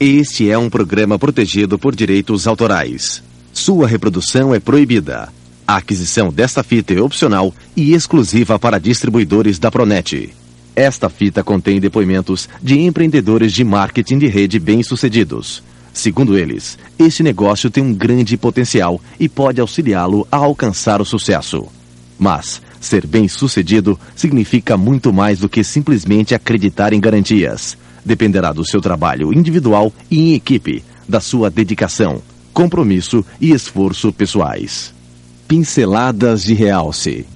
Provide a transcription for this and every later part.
Este é um programa protegido por direitos autorais. Sua reprodução é proibida. A aquisição desta fita é opcional e exclusiva para distribuidores da Pronet. Esta fita contém depoimentos de empreendedores de marketing de rede bem-sucedidos. Segundo eles, este negócio tem um grande potencial e pode auxiliá-lo a alcançar o sucesso. Mas, ser bem-sucedido significa muito mais do que simplesmente acreditar em garantias. Dependerá do seu trabalho individual e em equipe, da sua dedicação, compromisso e esforço pessoais. Pinceladas de realce.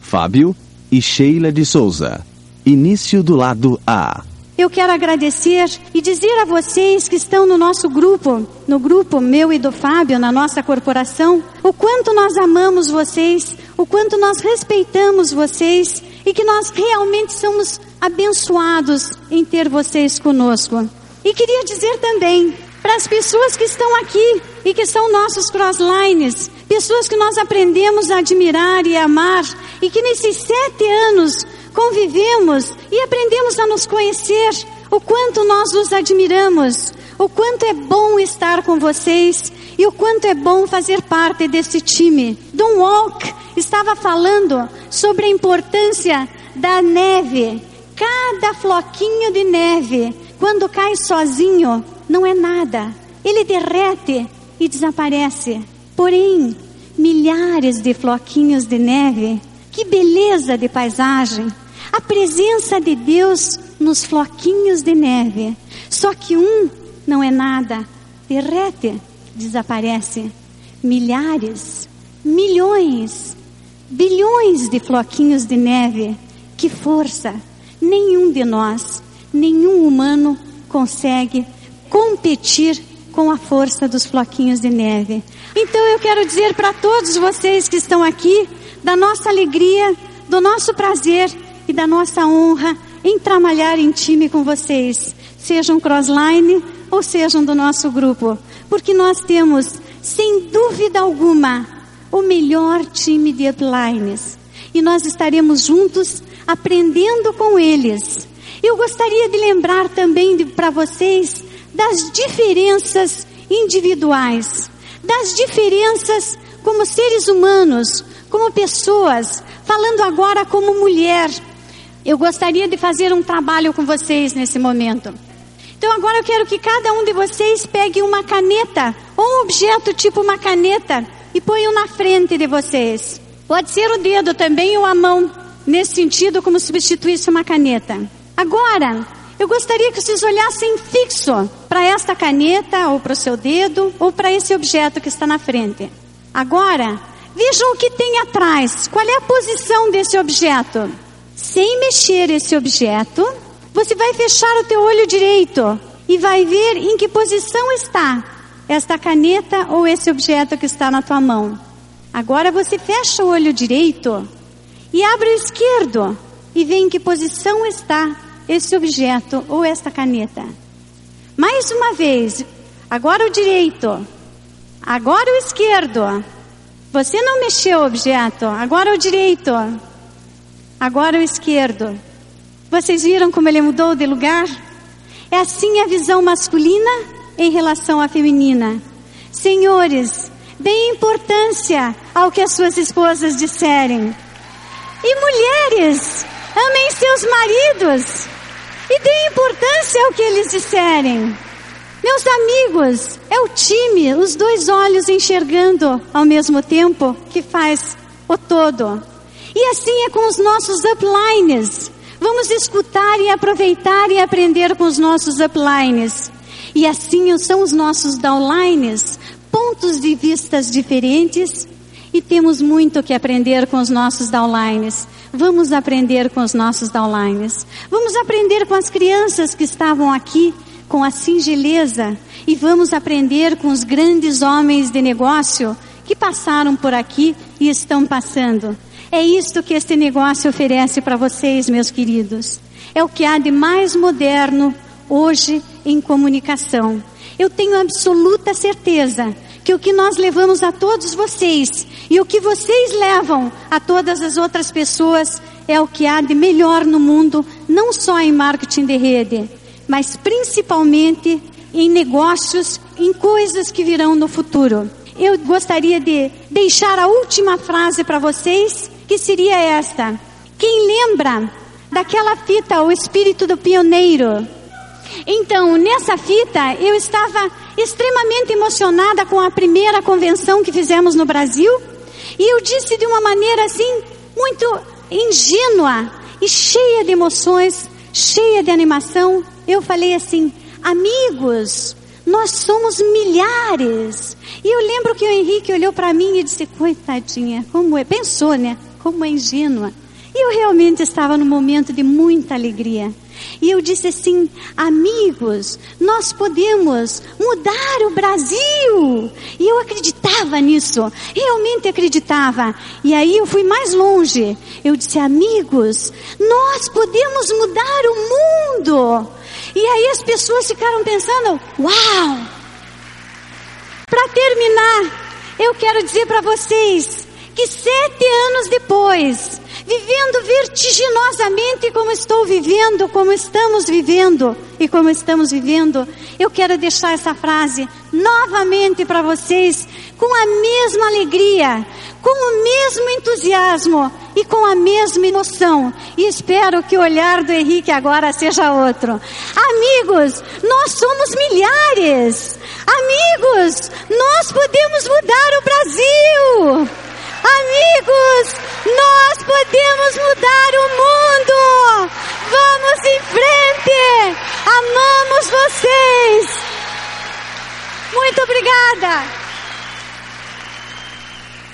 Fábio e Sheila de Souza. Início do lado A. Eu quero agradecer e dizer a vocês que estão no nosso grupo, no grupo meu e do Fábio, na nossa corporação, o quanto nós amamos vocês, o quanto nós respeitamos vocês e que nós realmente somos abençoados em ter vocês conosco. E queria dizer também para as pessoas que estão aqui e que são nossos crosslines, pessoas que nós aprendemos a admirar e amar e que nesses sete anos convivemos e aprendemos a nos conhecer, o quanto nós os admiramos, o quanto é bom estar com vocês e o quanto é bom fazer parte desse time. Don Walk estava falando sobre a importância da neve. Cada floquinho de neve, quando cai sozinho, não é nada. Ele derrete e desaparece. Porém, milhares de floquinhos de neve, que beleza de paisagem! A presença de Deus nos floquinhos de neve. Só que um não é nada, derrete, desaparece. Milhares, milhões, bilhões de floquinhos de neve. Que força! Nenhum de nós, nenhum humano consegue competir com a força dos floquinhos de neve. Então eu quero dizer para todos vocês que estão aqui, da nossa alegria, do nosso prazer e da nossa honra em trabalhar em time com vocês, sejam crossline ou sejam do nosso grupo, porque nós temos, sem dúvida alguma, o melhor time de uplines e nós estaremos juntos aprendendo com eles. Eu gostaria de lembrar também para vocês das diferenças individuais, das diferenças como seres humanos, como pessoas, falando agora como mulher, eu gostaria de fazer um trabalho com vocês nesse momento. Então agora eu quero que cada um de vocês pegue uma caneta ou um objeto tipo uma caneta e ponham na frente de vocês. Pode ser o dedo também ou a mão, nesse sentido como substituísse uma caneta. Agora, eu gostaria que vocês olhassem fixo para esta caneta ou para o seu dedo ou para esse objeto que está na frente. Agora, vejam o que tem atrás. Qual é a posição desse objeto? sem mexer esse objeto, você vai fechar o teu olho direito e vai ver em que posição está esta caneta ou esse objeto que está na tua mão. Agora você fecha o olho direito e abre o esquerdo e vê em que posição está esse objeto ou esta caneta. Mais uma vez, agora o direito, agora o esquerdo. Você não mexeu o objeto, agora o direito. Agora o esquerdo. Vocês viram como ele mudou de lugar? É assim a visão masculina em relação à feminina. Senhores, deem importância ao que as suas esposas disserem. E mulheres, amem seus maridos e deem importância ao que eles disserem. Meus amigos, é o time, os dois olhos enxergando ao mesmo tempo que faz o todo. E assim é com os nossos uplines. Vamos escutar e aproveitar e aprender com os nossos uplines. E assim são os nossos downlines, pontos de vistas diferentes. E temos muito que aprender com os nossos downlines. Vamos aprender com os nossos downlines. Vamos aprender com as crianças que estavam aqui com a singeleza e vamos aprender com os grandes homens de negócio que passaram por aqui e estão passando. É isto que este negócio oferece para vocês, meus queridos. É o que há de mais moderno hoje em comunicação. Eu tenho absoluta certeza que o que nós levamos a todos vocês e o que vocês levam a todas as outras pessoas é o que há de melhor no mundo, não só em marketing de rede, mas principalmente em negócios, em coisas que virão no futuro. Eu gostaria de deixar a última frase para vocês, que seria esta: Quem lembra daquela fita, O Espírito do Pioneiro? Então, nessa fita, eu estava extremamente emocionada com a primeira convenção que fizemos no Brasil, e eu disse de uma maneira assim, muito ingênua e cheia de emoções, cheia de animação. Eu falei assim: amigos, nós somos milhares. E eu lembro que o Henrique olhou para mim e disse: coitadinha, como é? Pensou, né? Como é ingênua. E eu realmente estava num momento de muita alegria. E eu disse assim: amigos, nós podemos mudar o Brasil. E eu acreditava nisso, realmente acreditava. E aí eu fui mais longe. Eu disse: amigos, nós podemos mudar o mundo. E aí as pessoas ficaram pensando: uau! Para terminar, eu quero dizer para vocês que sete anos depois, vivendo vertiginosamente como estou vivendo, como estamos vivendo e como estamos vivendo, eu quero deixar essa frase novamente para vocês com a mesma alegria, com o mesmo entusiasmo e com a mesma emoção. E espero que o olhar do Henrique agora seja outro. Amigos, nós somos milhares. Amigos, nós podemos mudar o Brasil. Amigos, nós podemos mudar o mundo. Vamos em frente. Amamos vocês. Muito obrigada.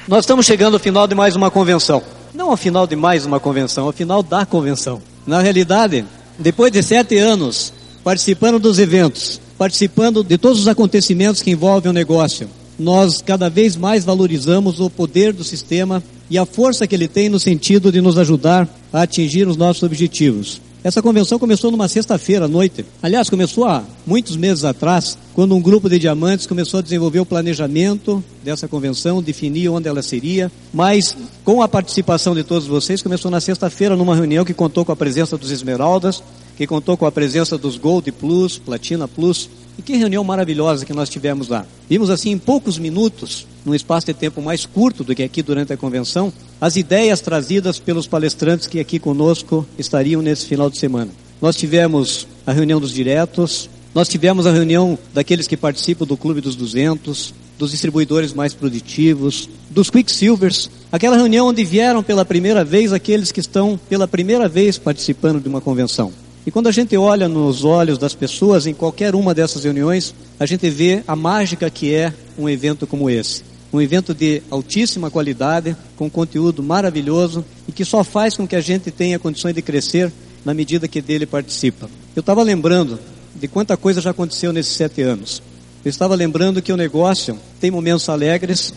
Nós estamos chegando ao final de mais uma convenção. Não ao final de mais uma convenção, ao final da convenção. Na realidade, depois de sete anos participando dos eventos, participando de todos os acontecimentos que envolvem o negócio, nós cada vez mais valorizamos o poder do sistema e a força que ele tem no sentido de nos ajudar a atingir os nossos objetivos. Essa convenção começou numa sexta-feira à noite. Aliás, começou há muitos meses atrás, quando um grupo de diamantes começou a desenvolver o planejamento dessa convenção, definir onde ela seria. Mas, com a participação de todos vocês, começou na sexta-feira numa reunião que contou com a presença dos Esmeraldas, que contou com a presença dos Gold Plus, Platina Plus, e que reunião maravilhosa que nós tivemos lá. Vimos assim em poucos minutos, num espaço de tempo mais curto do que aqui durante a convenção, as ideias trazidas pelos palestrantes que aqui conosco estariam nesse final de semana. Nós tivemos a reunião dos diretos, nós tivemos a reunião daqueles que participam do Clube dos 200, dos distribuidores mais produtivos, dos Quicksilvers, aquela reunião onde vieram pela primeira vez aqueles que estão pela primeira vez participando de uma convenção. E quando a gente olha nos olhos das pessoas em qualquer uma dessas reuniões, a gente vê a mágica que é um evento como esse. Um evento de altíssima qualidade, com conteúdo maravilhoso e que só faz com que a gente tenha condições de crescer na medida que dele participa. Eu estava lembrando de quanta coisa já aconteceu nesses sete anos. Eu estava lembrando que o negócio tem momentos alegres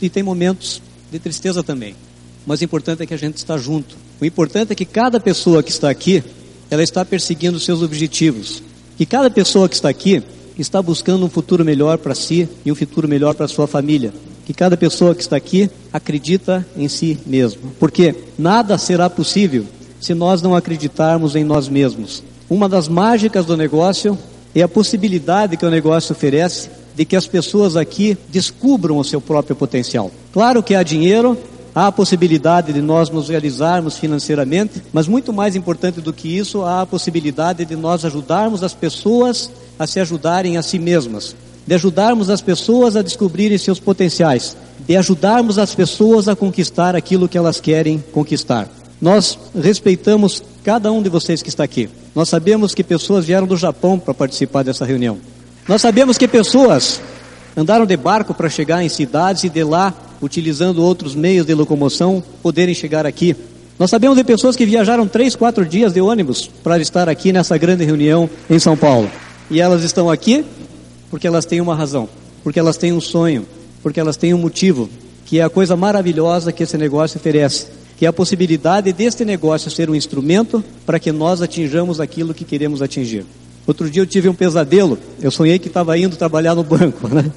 e tem momentos de tristeza também. Mas o importante é que a gente está junto. O importante é que cada pessoa que está aqui ela está perseguindo seus objetivos. E cada pessoa que está aqui está buscando um futuro melhor para si e um futuro melhor para sua família. Que cada pessoa que está aqui acredita em si mesmo. Porque nada será possível se nós não acreditarmos em nós mesmos. Uma das mágicas do negócio é a possibilidade que o negócio oferece de que as pessoas aqui descubram o seu próprio potencial. Claro que há dinheiro, há a possibilidade de nós nos realizarmos financeiramente, mas muito mais importante do que isso, há a possibilidade de nós ajudarmos as pessoas a se ajudarem a si mesmas, de ajudarmos as pessoas a descobrirem seus potenciais, de ajudarmos as pessoas a conquistar aquilo que elas querem conquistar. Nós respeitamos cada um de vocês que está aqui. Nós sabemos que pessoas vieram do Japão para participar dessa reunião. Nós sabemos que pessoas andaram de barco para chegar em cidades e de lá utilizando outros meios de locomoção, poderem chegar aqui. Nós sabemos de pessoas que viajaram três, quatro dias de ônibus para estar aqui nessa grande reunião em São Paulo. E elas estão aqui porque elas têm uma razão, porque elas têm um sonho, porque elas têm um motivo, que é a coisa maravilhosa que esse negócio oferece, que é a possibilidade deste negócio ser um instrumento para que nós atinjamos aquilo que queremos atingir. Outro dia eu tive um pesadelo, eu sonhei que estava indo trabalhar no banco, né?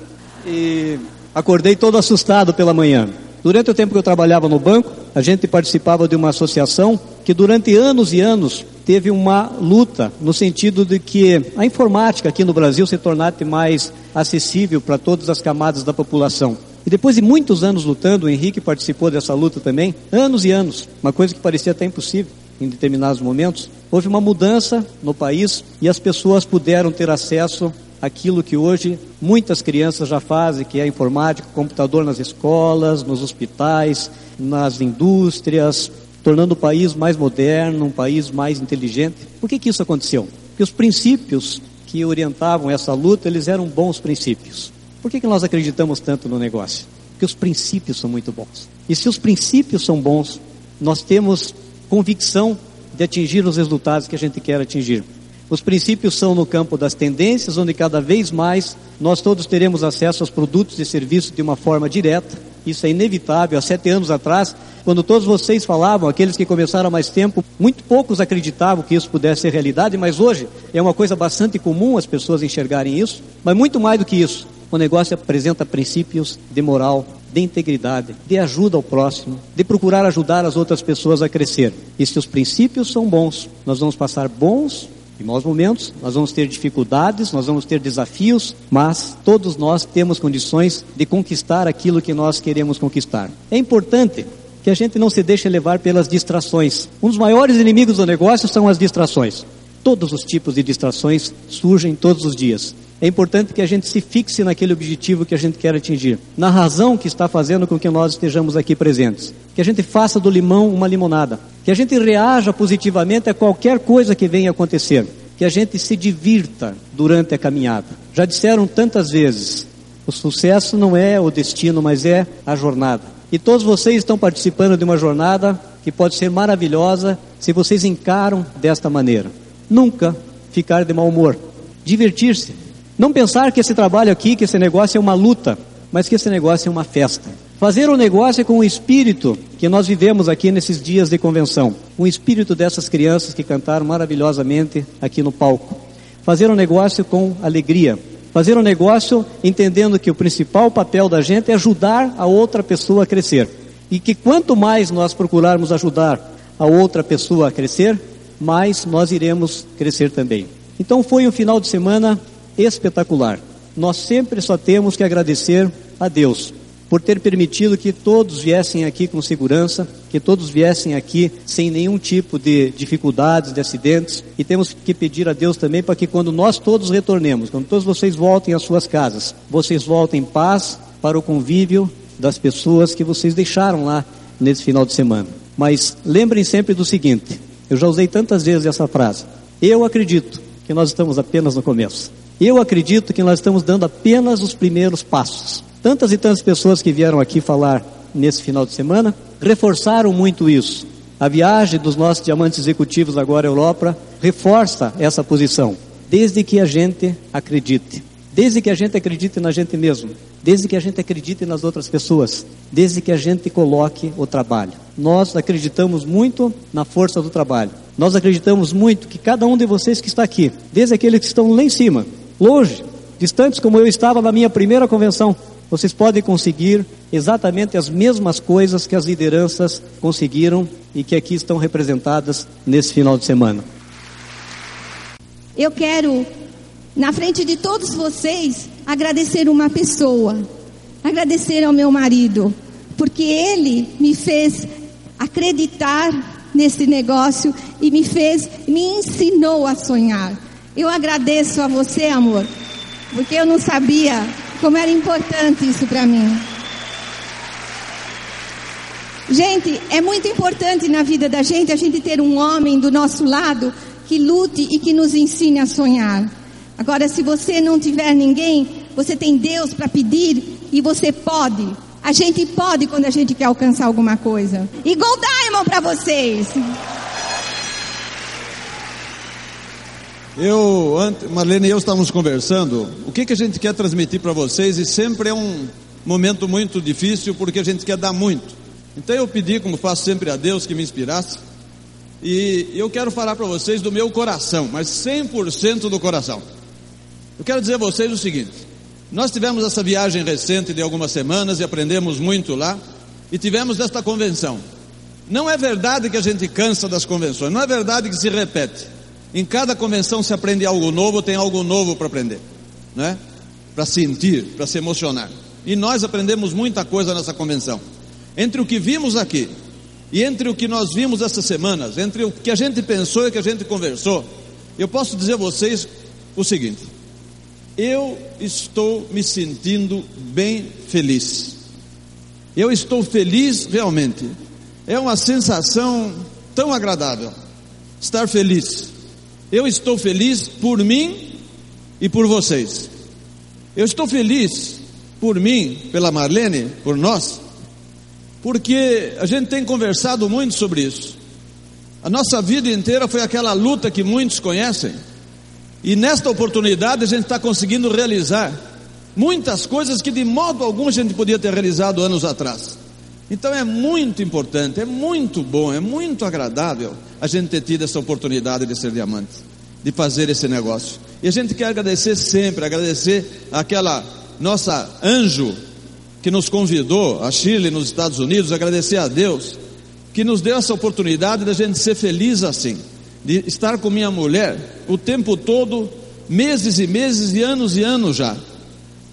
E acordei todo assustado pela manhã. Durante o tempo que eu trabalhava no banco, a gente participava de uma associação que durante anos e anos teve uma luta no sentido de que a informática aqui no Brasil se tornasse mais acessível para todas as camadas da população. E depois de muitos anos lutando, o Henrique participou dessa luta também, anos e anos, uma coisa que parecia até impossível em determinados momentos, houve uma mudança no país e as pessoas puderam ter acesso aquilo que hoje muitas crianças já fazem, que é informática, computador nas escolas, nos hospitais, nas indústrias, tornando o país mais moderno, um país mais inteligente. Por que, que isso aconteceu? Porque os princípios que orientavam essa luta, eles eram bons princípios. Por que, que nós acreditamos tanto no negócio? Porque os princípios são muito bons. E se os princípios são bons, nós temos convicção de atingir os resultados que a gente quer atingir. Os princípios são no campo das tendências, onde cada vez mais nós todos teremos acesso aos produtos e serviços de uma forma direta. Isso é inevitável. Há sete anos atrás, quando todos vocês falavam, aqueles que começaram há mais tempo, muito poucos acreditavam que isso pudesse ser realidade, mas hoje é uma coisa bastante comum as pessoas enxergarem isso. Mas muito mais do que isso, o negócio apresenta princípios de moral, de integridade, de ajuda ao próximo, de procurar ajudar as outras pessoas a crescer. E se os princípios são bons, nós vamos passar bons em maus momentos, nós vamos ter dificuldades, nós vamos ter desafios, mas todos nós temos condições de conquistar aquilo que nós queremos conquistar. É importante que a gente não se deixe levar pelas distrações. Um dos maiores inimigos do negócio são as distrações. Todos os tipos de distrações surgem todos os dias. É importante que a gente se fixe naquele objetivo que a gente quer atingir, na razão que está fazendo com que nós estejamos aqui presentes. Que a gente faça do limão uma limonada, que a gente reaja positivamente a qualquer coisa que venha acontecer, que a gente se divirta durante a caminhada. Já disseram tantas vezes: o sucesso não é o destino, mas é a jornada. E todos vocês estão participando de uma jornada que pode ser maravilhosa se vocês encaram desta maneira. Nunca ficar de mau humor, divertir-se. Não pensar que esse trabalho aqui, que esse negócio é uma luta, mas que esse negócio é uma festa. Fazer o negócio com o espírito que nós vivemos aqui nesses dias de convenção. O espírito dessas crianças que cantaram maravilhosamente aqui no palco. Fazer o negócio com alegria. Fazer o negócio entendendo que o principal papel da gente é ajudar a outra pessoa a crescer. E que quanto mais nós procurarmos ajudar a outra pessoa a crescer, mais nós iremos crescer também. Então foi um final de semana espetacular. Nós sempre só temos que agradecer a Deus por ter permitido que todos viessem aqui com segurança, que todos viessem aqui sem nenhum tipo de dificuldades, de acidentes. E temos que pedir a Deus também para que quando nós todos retornemos, quando todos vocês voltem às suas casas, vocês voltem em paz para o convívio das pessoas que vocês deixaram lá nesse final de semana. Mas lembrem sempre do seguinte: eu já usei tantas vezes essa frase. Eu acredito que nós estamos apenas no começo. Eu acredito que nós estamos dando apenas os primeiros passos. Tantas e tantas pessoas que vieram aqui falar nesse final de semana reforçaram muito isso. A viagem dos nossos diamantes executivos agora à Europa reforça essa posição, desde que a gente acredite. Desde que a gente acredite na gente mesmo, desde que a gente acredite nas outras pessoas, desde que a gente coloque o trabalho. Nós acreditamos muito na força do trabalho. Nós acreditamos muito que cada um de vocês que está aqui, desde aqueles que estão lá em cima, longe, distantes como eu estava na minha primeira convenção, vocês podem conseguir exatamente as mesmas coisas que as lideranças conseguiram e que aqui estão representadas nesse final de semana. Eu quero, na frente de todos vocês, agradecer uma pessoa, agradecer ao meu marido, porque ele me fez acreditar nesse negócio e me fez, me ensinou a sonhar. Eu agradeço a você, amor, porque eu não sabia como era importante isso para mim. Gente, é muito importante na vida da gente a gente ter um homem do nosso lado que lute e que nos ensine a sonhar. Agora, se você não tiver ninguém, você tem Deus para pedir e você pode. A gente pode quando a gente quer alcançar alguma coisa. E Gold Diamond para vocês. Eu, Marlene e eu estávamos conversando, o que, que a gente quer transmitir para vocês e sempre é um momento muito difícil porque a gente quer dar muito. Então eu pedi, como faço sempre a Deus, que me inspirasse e eu quero falar para vocês do meu coração, mas 100% do coração. Eu quero dizer a vocês o seguinte: nós tivemos essa viagem recente de algumas semanas e aprendemos muito lá e tivemos esta convenção. Não é verdade que a gente cansa das convenções, não é verdade que se repete. Em cada convenção se aprende algo novo, tem algo novo para aprender, né? Para sentir, para se emocionar. E nós aprendemos muita coisa nessa convenção. Entre o que vimos aqui e entre o que nós vimos essas semanas, entre o que a gente pensou e o que a gente conversou, eu posso dizer a vocês o seguinte: eu estou me sentindo bem feliz. Eu estou feliz realmente. É uma sensação tão agradável estar feliz. Eu estou feliz por mim e por vocês. Eu estou feliz por mim, pela Marlene, por nós, porque a gente tem conversado muito sobre isso. A nossa vida inteira foi aquela luta que muitos conhecem, e nesta oportunidade a gente está conseguindo realizar muitas coisas que de modo algum a gente podia ter realizado anos atrás. Então é muito importante, é muito bom, é muito agradável a gente ter tido essa oportunidade de ser diamante, de fazer esse negócio. E a gente quer agradecer sempre, agradecer aquela nossa anjo que nos convidou a Chile, nos Estados Unidos, agradecer a Deus que nos deu essa oportunidade da gente ser feliz assim, de estar com minha mulher o tempo todo, meses e meses e anos e anos já.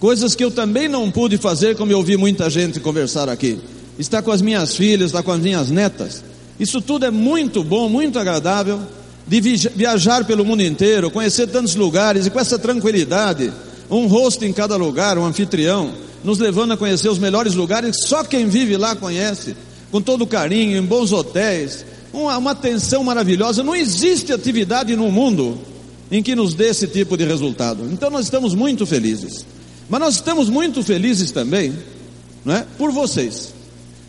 Coisas que eu também não pude fazer, como eu ouvi muita gente conversar aqui. Estar com as minhas filhas, estar com as minhas netas. Isso tudo é muito bom, muito agradável. De viajar pelo mundo inteiro, conhecer tantos lugares e com essa tranquilidade, um rosto em cada lugar, um anfitrião, nos levando a conhecer os melhores lugares que só quem vive lá conhece, com todo carinho, em bons hotéis, uma, uma atenção maravilhosa. Não existe atividade no mundo em que nos dê esse tipo de resultado. Então nós estamos muito felizes. Mas nós estamos muito felizes também, não é? Por vocês.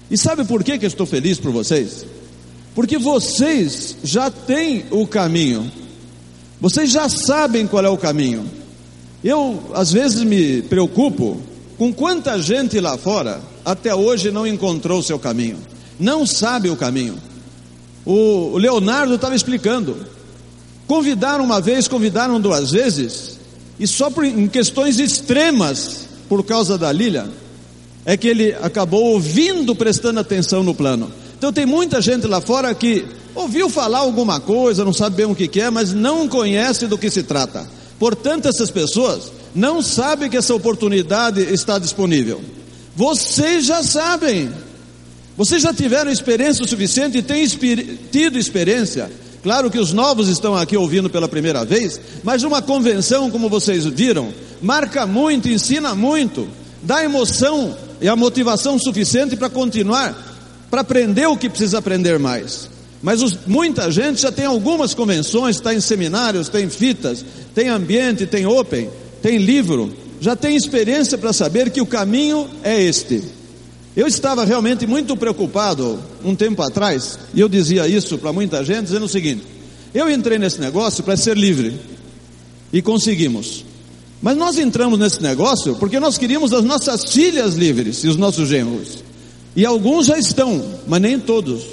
E sabe por que, que eu estou feliz por vocês? Porque vocês já têm o caminho. Vocês já sabem qual é o caminho. Eu, às vezes, me preocupo com quanta gente lá fora até hoje não encontrou o seu caminho, não sabe o caminho. O Leonardo estava explicando. Convidaram uma vez, convidaram duas vezes, e só por, em questões extremas, por causa da Lília, é que ele acabou ouvindo, prestando atenção no plano. Então tem muita gente lá fora que ouviu falar alguma coisa, não sabe bem o que é, mas não conhece do que se trata. Portanto, essas pessoas não sabem que essa oportunidade está disponível. Vocês já sabem. Vocês já tiveram experiência o suficiente e têm tido experiência. Claro que os novos estão aqui ouvindo pela primeira vez, mas uma convenção, como vocês viram, marca muito, ensina muito, dá emoção e a motivação suficiente para continuar, para aprender o que precisa aprender mais. Mas os, muita gente já tem algumas convenções, está em seminários, tem fitas, tem ambiente, tem open, tem livro, já tem experiência para saber que o caminho é este. Eu estava realmente muito preocupado um tempo atrás, e eu dizia isso para muita gente, dizendo o seguinte: eu entrei nesse negócio para ser livre, e conseguimos. Mas nós entramos nesse negócio porque nós queríamos as nossas filhas livres e os nossos genros. E alguns já estão, mas nem todos.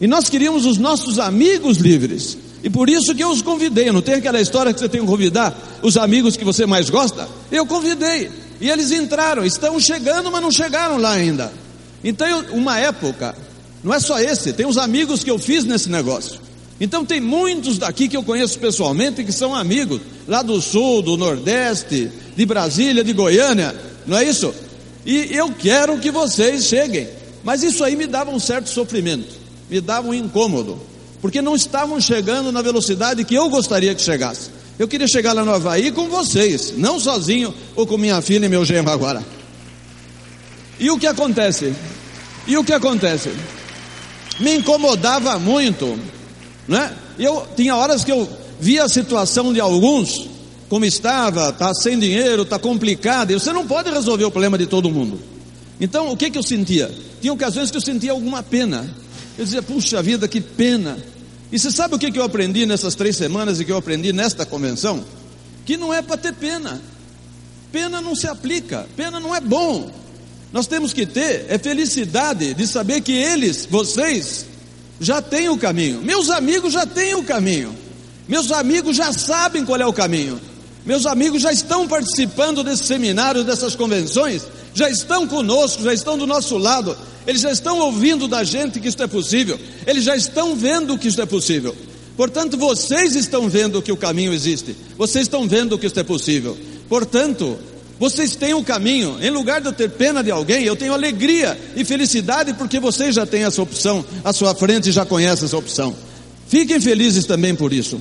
E nós queríamos os nossos amigos livres. E por isso que eu os convidei. Não tem aquela história que você tem que convidar os amigos que você mais gosta? Eu convidei. E eles entraram, estão chegando, mas não chegaram lá ainda. Então, uma época, não é só esse, tem os amigos que eu fiz nesse negócio. Então, tem muitos daqui que eu conheço pessoalmente que são amigos, lá do sul, do nordeste, de Brasília, de Goiânia, não é isso? E eu quero que vocês cheguem. Mas isso aí me dava um certo sofrimento me dava um incômodo, porque não estavam chegando na velocidade que eu gostaria que chegasse. Eu queria chegar lá no Havaí com vocês, não sozinho ou com minha filha e meu genro agora. E o que acontece? E o que acontece? Me incomodava muito, né? Eu tinha horas que eu via a situação de alguns, como estava, está sem dinheiro, está complicado, e você não pode resolver o problema de todo mundo. Então, o que, que eu sentia? Tinha ocasiões que eu sentia alguma pena. Eu dizia, puxa vida, que pena. E você sabe o que eu aprendi nessas três semanas e que eu aprendi nesta convenção? Que não é para ter pena. Pena não se aplica, pena não é bom. Nós temos que ter é felicidade de saber que eles, vocês, já têm o caminho. Meus amigos já têm o caminho. Meus amigos já sabem qual é o caminho. Meus amigos já estão participando desses seminários, dessas convenções, já estão conosco, já estão do nosso lado, eles já estão ouvindo da gente que isso é possível, eles já estão vendo que isso é possível. Portanto, vocês estão vendo que o caminho existe, vocês estão vendo que isso é possível. Portanto, vocês têm o caminho. Em lugar de eu ter pena de alguém, eu tenho alegria e felicidade porque vocês já têm essa opção à sua frente e já conhecem essa opção. Fiquem felizes também por isso.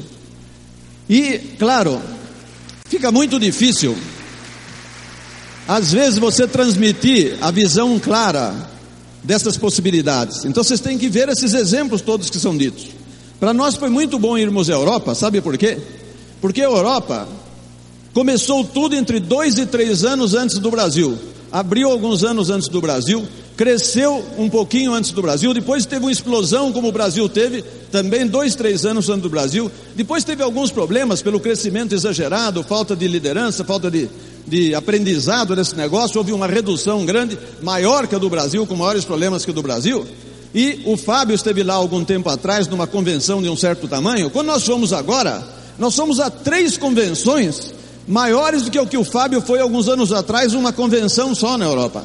E, claro, fica muito difícil, às vezes, você transmitir a visão clara dessas possibilidades. Então, vocês têm que ver esses exemplos todos que são ditos. Para nós foi muito bom irmos à Europa, sabe por quê? Porque a Europa Começou tudo entre dois e três anos antes do Brasil. Abriu alguns anos antes do Brasil, cresceu um pouquinho antes do Brasil, depois teve uma explosão como o Brasil teve, também dois, três anos antes do Brasil. Depois teve alguns problemas pelo crescimento exagerado, falta de liderança, falta de, de aprendizado nesse negócio. Houve uma redução grande, maior que a do Brasil, com maiores problemas que a do Brasil. E o Fábio esteve lá algum tempo atrás, numa convenção de um certo tamanho. Quando nós fomos agora, nós fomos a três convenções maiores do que o que o Fábio foi alguns anos atrás, uma convenção só na Europa.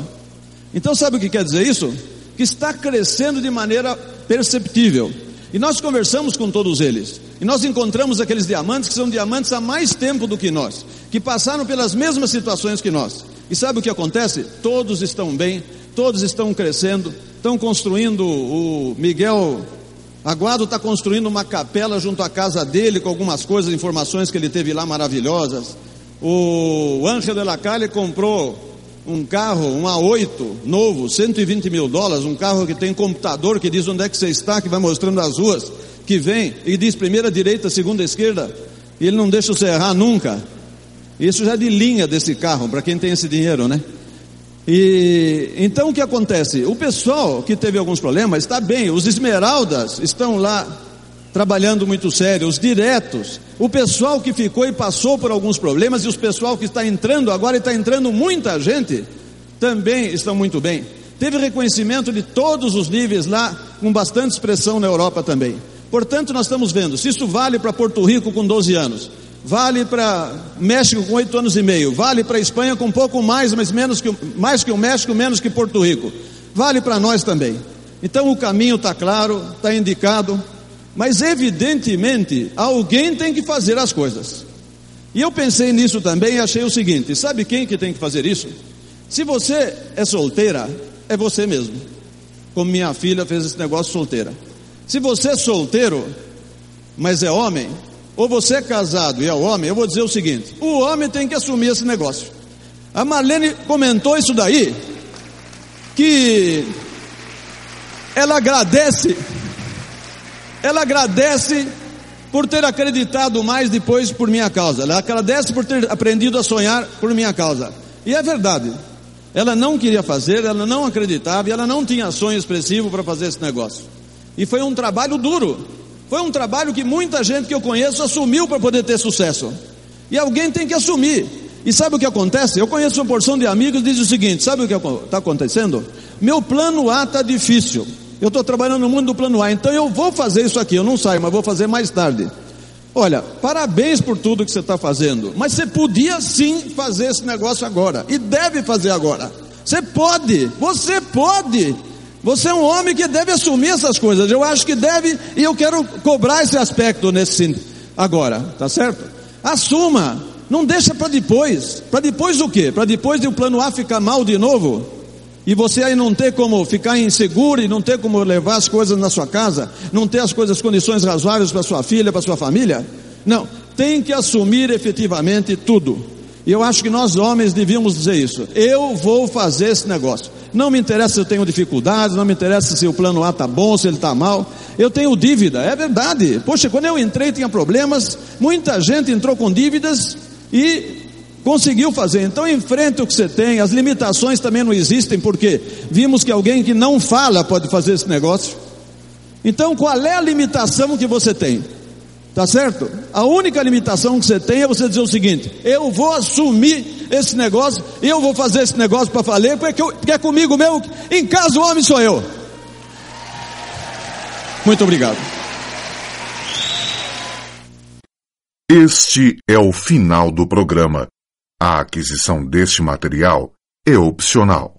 Então, sabe o que quer dizer isso? Que está crescendo de maneira perceptível. E nós conversamos com todos eles. E nós encontramos aqueles diamantes que são diamantes há mais tempo do que nós, que passaram pelas mesmas situações que nós. E sabe o que acontece? Todos estão bem, todos estão crescendo, estão construindo. O Miguel Aguado está construindo uma capela junto à casa dele, com algumas coisas, informações que ele teve lá maravilhosas. O Angel de la Calle comprou um carro, um A8 novo, 120 mil dólares, um carro que tem computador que diz onde é que você está, que vai mostrando as ruas, que vem e diz primeira direita, segunda esquerda, e ele não deixa você errar nunca. Isso já é de linha desse carro, para quem tem esse dinheiro, né? E então o que acontece? O pessoal que teve alguns problemas está bem, os esmeraldas estão lá trabalhando muito sério, os diretos, o pessoal que ficou e passou por alguns problemas e os pessoal que está entrando agora e está entrando muita gente, também estão muito bem. Teve reconhecimento de todos os níveis lá, com bastante expressão na Europa também. Portanto, nós estamos vendo, se isso vale para Porto Rico com 12 anos, vale para México com 8 anos e meio, vale para Espanha com um pouco mais, mas menos que, mais que o México, menos que Porto Rico, vale para nós também. Então o caminho está claro, está indicado, mas evidentemente, alguém tem que fazer as coisas. E eu pensei nisso também e achei o seguinte: sabe quem que tem que fazer isso? Se você é solteira, é você mesmo. Como minha filha fez esse negócio solteira. Se você é solteiro, mas é homem, ou você é casado e é homem, eu vou dizer o seguinte: o homem tem que assumir esse negócio. A Marlene comentou isso daí, que ela agradece ela agradece por ter acreditado mais depois por minha causa. Ela agradece por ter aprendido a sonhar por minha causa. E é verdade. Ela não queria fazer, ela não acreditava e ela não tinha sonho expressivo para fazer esse negócio. E foi um trabalho duro. Foi um trabalho que muita gente que eu conheço assumiu para poder ter sucesso. E alguém tem que assumir. E sabe o que acontece? Eu conheço uma porção de amigos que diz o seguinte: sabe o que está acontecendo? Meu plano A está difícil. Eu estou trabalhando no mundo do plano A, então eu vou fazer isso aqui. Eu não saio, mas vou fazer mais tarde. Olha, parabéns por tudo que você está fazendo, mas você podia sim fazer esse negócio agora, e deve fazer agora. Você pode, você pode. Você é um homem que deve assumir essas coisas. Eu acho que deve, e eu quero cobrar esse aspecto nesse agora, tá certo? Assuma, não deixa para depois. Para depois o quê? Para depois de o plano A ficar mal de novo? E você aí não ter como ficar inseguro e não ter como levar as coisas na sua casa, não ter as coisas, condições razoáveis para sua filha, para sua família? Não, tem que assumir efetivamente tudo. E eu acho que nós homens devíamos dizer isso. Eu vou fazer esse negócio. Não me interessa se eu tenho dificuldades, não me interessa se o plano A está bom, se ele está mal. Eu tenho dívida, é verdade. Poxa, quando eu entrei tinha problemas, muita gente entrou com dívidas e Conseguiu fazer, então enfrente o que você tem, as limitações também não existem, porque vimos que alguém que não fala pode fazer esse negócio. Então, qual é a limitação que você tem? Tá certo? A única limitação que você tem é você dizer o seguinte: eu vou assumir esse negócio, eu vou fazer esse negócio para valer, porque, porque é comigo mesmo. Em casa o homem sou eu. Muito obrigado. Este é o final do programa. A aquisição deste material é opcional.